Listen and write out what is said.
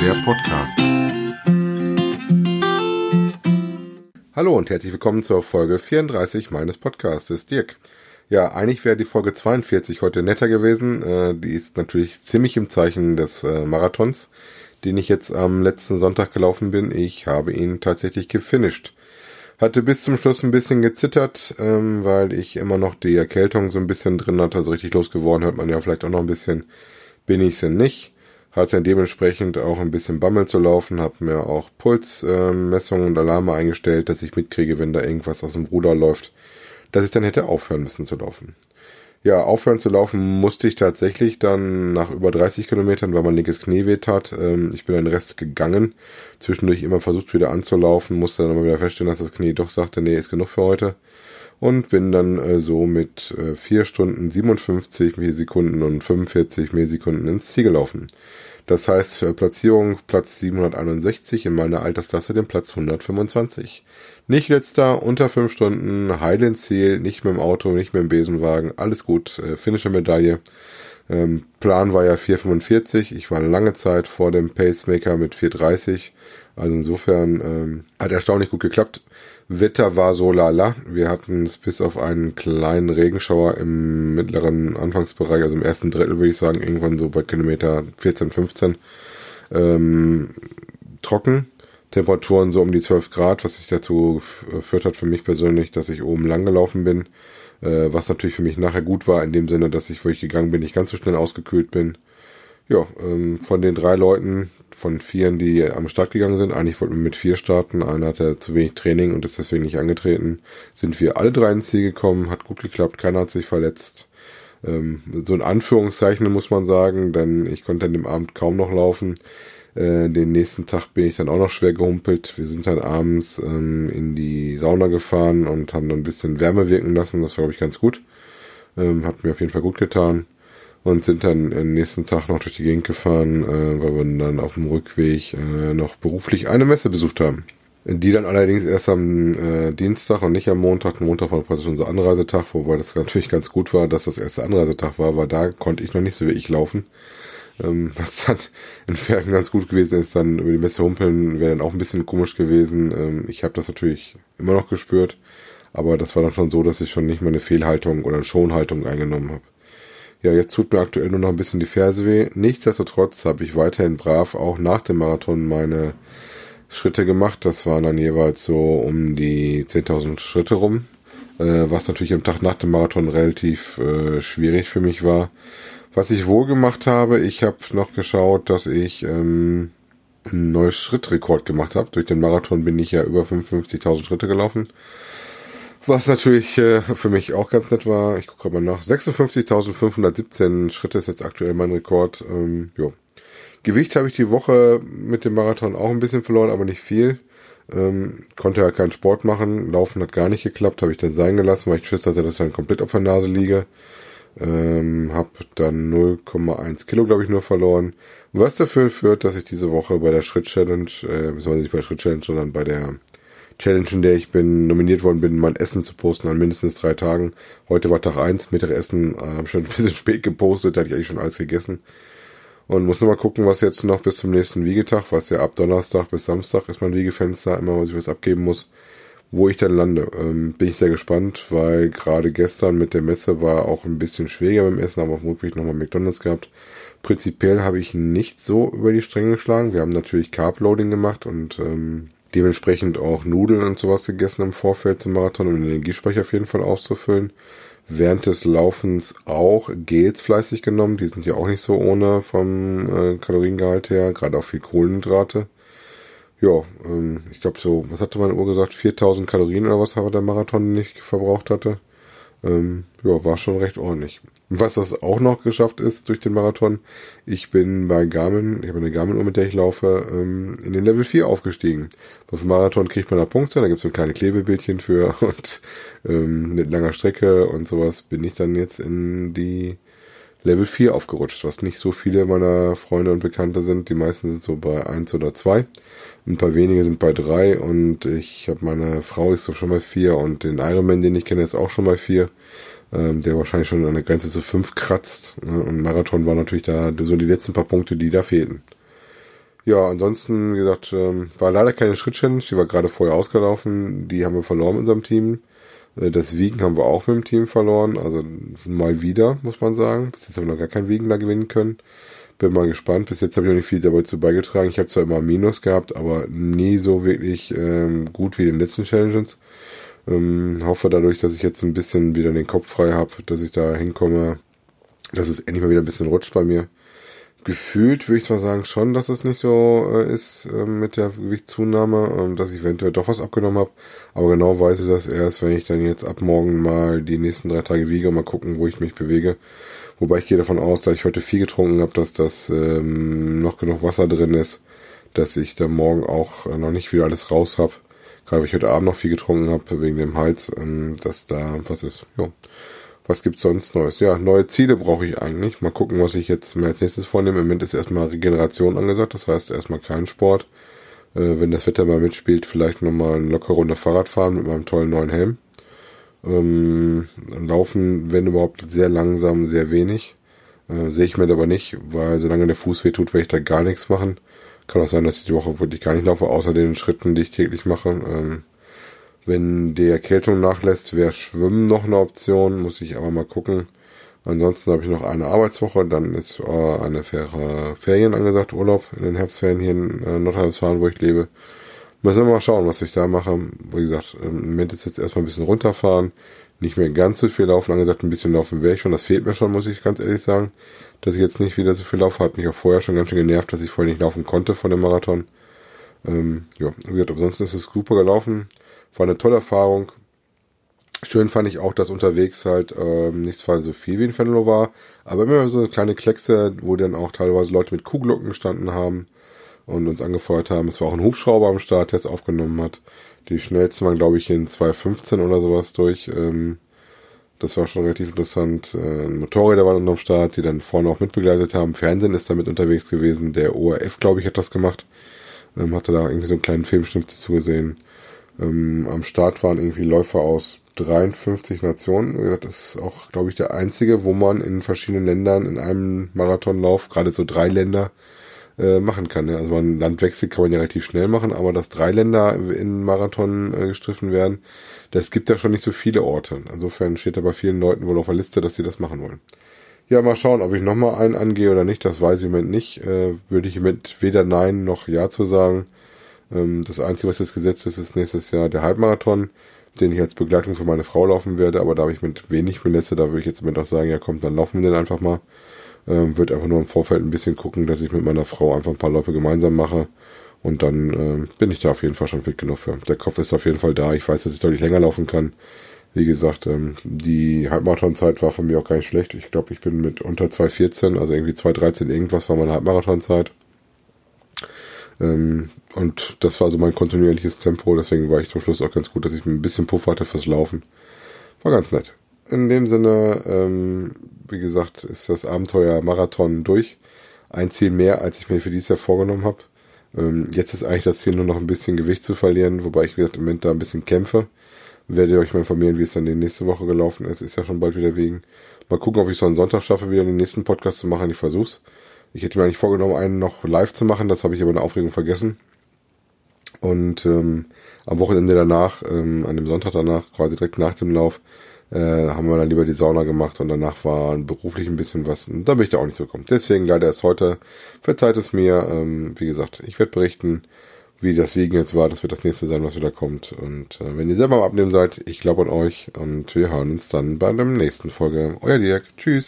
der Podcast. Hallo und herzlich willkommen zur Folge 34 meines Podcastes. Dirk. Ja, eigentlich wäre die Folge 42 heute netter gewesen. Äh, die ist natürlich ziemlich im Zeichen des äh, Marathons, den ich jetzt am letzten Sonntag gelaufen bin. Ich habe ihn tatsächlich gefinisht. Hatte bis zum Schluss ein bisschen gezittert, ähm, weil ich immer noch die Erkältung so ein bisschen drin hatte. Also richtig losgeworden hört man ja vielleicht auch noch ein bisschen. Bin ich es nicht. Hatte dementsprechend auch ein bisschen Bammel zu laufen, habe mir auch Pulsmessungen äh, und Alarme eingestellt, dass ich mitkriege, wenn da irgendwas aus dem Ruder läuft, dass ich dann hätte aufhören müssen zu laufen. Ja, aufhören zu laufen musste ich tatsächlich dann nach über 30 Kilometern, weil mein linkes Knie weh tat. Ähm, ich bin den Rest gegangen, zwischendurch immer versucht wieder anzulaufen, musste dann aber wieder feststellen, dass das Knie doch sagte, nee, ist genug für heute. Und bin dann äh, so mit äh, 4 Stunden 57 Millisekunden und 45 Millisekunden ins Ziel gelaufen. Das heißt, Platzierung Platz 761 in meiner Altersklasse den Platz 125. Nicht letzter, unter 5 Stunden, heil ins Ziel, nicht mit dem Auto, nicht mit dem Besenwagen, alles gut, äh, finnische Medaille. Ähm, Plan war ja 4,45. Ich war lange Zeit vor dem Pacemaker mit 4,30. Also insofern ähm, hat erstaunlich gut geklappt. Wetter war so lala. Wir hatten es bis auf einen kleinen Regenschauer im mittleren Anfangsbereich, also im ersten Drittel würde ich sagen, irgendwann so bei Kilometer 14, 15 ähm, trocken. Temperaturen so um die 12 Grad, was sich dazu geführt hat für mich persönlich, dass ich oben lang gelaufen bin. Äh, was natürlich für mich nachher gut war, in dem Sinne, dass ich, wo ich gegangen bin, nicht ganz so schnell ausgekühlt bin. Ja, ähm, von den drei Leuten, von vieren, die am Start gegangen sind, eigentlich wollten wir mit vier starten, einer hatte zu wenig Training und ist deswegen nicht angetreten, sind wir alle drei ins Ziel gekommen, hat gut geklappt, keiner hat sich verletzt. Ähm, so in Anführungszeichen muss man sagen, denn ich konnte an dem Abend kaum noch laufen. Äh, den nächsten Tag bin ich dann auch noch schwer gehumpelt. Wir sind dann abends ähm, in die Sauna gefahren und haben dann ein bisschen Wärme wirken lassen. Das war, glaube ich, ganz gut. Ähm, hat mir auf jeden Fall gut getan und sind dann am nächsten Tag noch durch die Gegend gefahren, äh, weil wir dann auf dem Rückweg äh, noch beruflich eine Messe besucht haben. Die dann allerdings erst am äh, Dienstag und nicht am Montag. Montag war praktisch unser Anreisetag, wobei das natürlich ganz gut war, dass das erste Anreisetag war, weil da konnte ich noch nicht so wie ich laufen. Ähm, was dann in Fergen ganz gut gewesen ist, dann über die Messe humpeln wäre dann auch ein bisschen komisch gewesen. Ähm, ich habe das natürlich immer noch gespürt, aber das war dann schon so, dass ich schon nicht mehr eine Fehlhaltung oder eine Schonhaltung eingenommen habe. Ja, jetzt tut mir aktuell nur noch ein bisschen die Ferse weh. Nichtsdestotrotz habe ich weiterhin brav auch nach dem Marathon meine Schritte gemacht. Das waren dann jeweils so um die 10.000 Schritte rum, äh, was natürlich am Tag nach dem Marathon relativ äh, schwierig für mich war. Was ich wohl gemacht habe, ich habe noch geschaut, dass ich ähm, einen neuen Schrittrekord gemacht habe. Durch den Marathon bin ich ja über 55.000 Schritte gelaufen. Was natürlich äh, für mich auch ganz nett war, ich gucke mal nach, 56.517 Schritte ist jetzt aktuell mein Rekord. Ähm, jo. Gewicht habe ich die Woche mit dem Marathon auch ein bisschen verloren, aber nicht viel. Ähm, konnte ja keinen Sport machen, Laufen hat gar nicht geklappt, habe ich dann sein gelassen, weil ich Schiss hatte, dass ich dann komplett auf der Nase liege. Ähm, habe dann 0,1 Kilo, glaube ich, nur verloren. Was dafür führt, dass ich diese Woche bei der Schritt-Challenge, äh, beziehungsweise nicht bei der Schritt-Challenge, sondern bei der Challenge, in der ich bin, nominiert worden bin, mein Essen zu posten an mindestens drei Tagen. Heute war Tag eins, Mittagessen äh, habe ich schon ein bisschen spät gepostet, da hatte ich eigentlich schon alles gegessen. Und muss nur mal gucken, was jetzt noch bis zum nächsten Wiegetag, was ja ab Donnerstag bis Samstag ist mein Wiegefenster, immer was ich was abgeben muss, wo ich dann lande. Ähm, bin ich sehr gespannt, weil gerade gestern mit der Messe war auch ein bisschen schwieriger beim Essen, aber Rückweg nochmal McDonalds gehabt. Prinzipiell habe ich nicht so über die Stränge geschlagen. Wir haben natürlich Carb-Loading gemacht und ähm, dementsprechend auch Nudeln und sowas gegessen im Vorfeld zum Marathon, um den Energiespeicher auf jeden Fall auszufüllen. Während des Laufens auch Gels fleißig genommen, die sind ja auch nicht so ohne vom äh, Kaloriengehalt her, gerade auch viel Kohlenhydrate. Ja, ähm, ich glaube so, was hatte meine Uhr gesagt, 4000 Kalorien oder was aber der Marathon nicht verbraucht hatte. Ähm, ja, war schon recht ordentlich. Was das auch noch geschafft ist durch den Marathon, ich bin bei Garmin, ich habe eine Garmin-Uhr, mit der ich laufe, ähm, in den Level 4 aufgestiegen. Auf dem Marathon kriegt man da Punkte, da gibt es so kleine Klebebildchen für und ähm, mit langer Strecke und sowas bin ich dann jetzt in die Level 4 aufgerutscht, was nicht so viele meiner Freunde und Bekannte sind. Die meisten sind so bei 1 oder 2. Ein paar wenige sind bei 3 und ich habe meine Frau ist doch schon bei 4 und den Ironman, den ich kenne, ist auch schon bei 4 ähm, der wahrscheinlich schon an der Grenze zu fünf kratzt. Ne? Und Marathon war natürlich da so die letzten paar Punkte, die da fehlten. Ja, ansonsten, wie gesagt, ähm, war leider keine Schritt-Challenge, die war gerade vorher ausgelaufen, die haben wir verloren in unserem Team. Äh, das Wiegen haben wir auch mit dem Team verloren, also mal wieder, muss man sagen. Bis jetzt haben wir noch gar kein Wiegen da gewinnen können. Bin mal gespannt. Bis jetzt habe ich noch nicht viel dabei zu beigetragen. Ich habe zwar immer Minus gehabt, aber nie so wirklich ähm, gut wie in den letzten Challenges. Ähm, hoffe dadurch, dass ich jetzt ein bisschen wieder den Kopf frei habe, dass ich da hinkomme, dass es endlich mal wieder ein bisschen rutscht bei mir gefühlt würde ich zwar sagen schon, dass es nicht so äh, ist äh, mit der Gewichtszunahme, äh, dass ich eventuell doch was abgenommen habe. Aber genau weiß ich das erst, wenn ich dann jetzt ab morgen mal die nächsten drei Tage wiege, mal gucken, wo ich mich bewege. Wobei ich gehe davon aus, da ich heute viel getrunken habe, dass das ähm, noch genug Wasser drin ist, dass ich da morgen auch äh, noch nicht wieder alles raus habe. Gerade weil ich heute Abend noch viel getrunken habe wegen dem Hals, ähm, dass da was ist. Ja. Was gibt's sonst Neues? Ja, neue Ziele brauche ich eigentlich. Mal gucken, was ich jetzt mir als nächstes vornehme. Im Moment ist erstmal Regeneration angesagt, das heißt erstmal kein Sport. Äh, wenn das Wetter mal mitspielt, vielleicht nochmal ein locker Runde Fahrrad fahren mit meinem tollen neuen Helm. Ähm, laufen, wenn überhaupt, sehr langsam, sehr wenig. Äh, Sehe ich mir aber nicht, weil solange der Fuß weh tut, werde ich da gar nichts machen. Kann auch sein, dass ich die Woche wirklich gar nicht laufe, außer den Schritten, die ich täglich mache. Ähm, wenn die Erkältung nachlässt, wäre Schwimmen noch eine Option, muss ich aber mal gucken. Ansonsten habe ich noch eine Arbeitswoche, dann ist äh, eine faire Ferien angesagt, Urlaub in den Herbstferien hier in äh, Nordrhein-Westfalen, wo ich lebe. Müssen wir mal schauen, was ich da mache. Wie gesagt, im Moment ist jetzt erstmal ein bisschen runterfahren, nicht mehr ganz so viel laufen. Angesagt, ein bisschen laufen wäre ich schon. Das fehlt mir schon, muss ich ganz ehrlich sagen, dass ich jetzt nicht wieder so viel laufe. Hat mich auch vorher schon ganz schön genervt, dass ich vorher nicht laufen konnte von dem Marathon. Ähm, ja, wie gesagt, ansonsten ist es super gelaufen. War eine tolle Erfahrung. Schön fand ich auch, dass unterwegs halt ähm, nicht zwar so viel wie in Venlo war, aber immer so kleine Kleckse, wo dann auch teilweise Leute mit Kuhglocken gestanden haben und uns angefeuert haben. Es war auch ein Hubschrauber am Start, der es aufgenommen hat. Die schnellsten waren, glaube ich, in 2.15 oder sowas durch. Ähm, das war schon relativ interessant. Äh, Motorräder waren am Start, die dann vorne auch mitbegleitet haben. Fernsehen ist damit unterwegs gewesen. Der ORF, glaube ich, hat das gemacht. Ähm, hatte da irgendwie so einen kleinen Filmschnitt dazu gesehen. Ähm, am Start waren irgendwie Läufer aus 53 Nationen. Das ist auch, glaube ich, der einzige, wo man in verschiedenen Ländern in einem Marathonlauf, gerade so drei Länder, äh, machen kann. Also man Landwechsel kann man ja relativ schnell machen, aber dass drei Länder in Marathon äh, gestriffen werden, das gibt ja schon nicht so viele Orte. Insofern steht da bei vielen Leuten wohl auf der Liste, dass sie das machen wollen. Ja, mal schauen, ob ich nochmal einen angehe oder nicht, das weiß ich im Moment nicht. Äh, würde ich mit weder Nein noch Ja zu sagen. Ähm, das Einzige, was jetzt gesetzt ist, ist nächstes Jahr der Halbmarathon, den ich als Begleitung für meine Frau laufen werde, aber da habe ich mit wenig Melesse, da würde ich jetzt mit auch sagen, ja komm, dann laufen wir den einfach mal. Ähm, wird einfach nur im Vorfeld ein bisschen gucken, dass ich mit meiner Frau einfach ein paar Läufe gemeinsam mache. Und dann äh, bin ich da auf jeden Fall schon fit genug für. Der Kopf ist auf jeden Fall da. Ich weiß, dass ich deutlich länger laufen kann. Wie gesagt, ähm, die Halbmarathonzeit war von mir auch gar nicht schlecht. Ich glaube, ich bin mit unter 2,14, also irgendwie 2,13 irgendwas war meine Halbmarathonzeit. Ähm, und das war so mein kontinuierliches Tempo, deswegen war ich zum Schluss auch ganz gut, dass ich ein bisschen Puff hatte fürs Laufen. War ganz nett. In dem Sinne, ähm, wie gesagt, ist das Abenteuer Marathon durch. Ein Ziel mehr, als ich mir für dieses Jahr vorgenommen habe. Ähm, jetzt ist eigentlich das Ziel nur noch ein bisschen Gewicht zu verlieren, wobei ich wie gesagt, im Moment da ein bisschen kämpfe. Werdet ihr euch mal informieren, wie es dann die nächste Woche gelaufen ist. Ist ja schon bald wieder wegen. Mal gucken, ob ich so einen Sonntag schaffe, wieder den nächsten Podcast zu machen. Ich versuch's. Ich hätte mir eigentlich vorgenommen, einen noch live zu machen, das habe ich aber in der Aufregung vergessen. Und ähm, am Wochenende danach, ähm, an dem Sonntag danach, quasi direkt nach dem Lauf, äh, haben wir dann lieber die Sauna gemacht und danach war beruflich ein bisschen was. Und da bin ich da auch nicht so gekommen. Deswegen leider erst heute. Verzeiht es mir. Ähm, wie gesagt, ich werde berichten, wie das Wiegen jetzt war. Das wird das nächste sein, was wieder kommt. Und äh, wenn ihr selber am Abnehmen seid, ich glaube an euch. Und wir hören uns dann bei der nächsten Folge. Euer Dirk. Tschüss.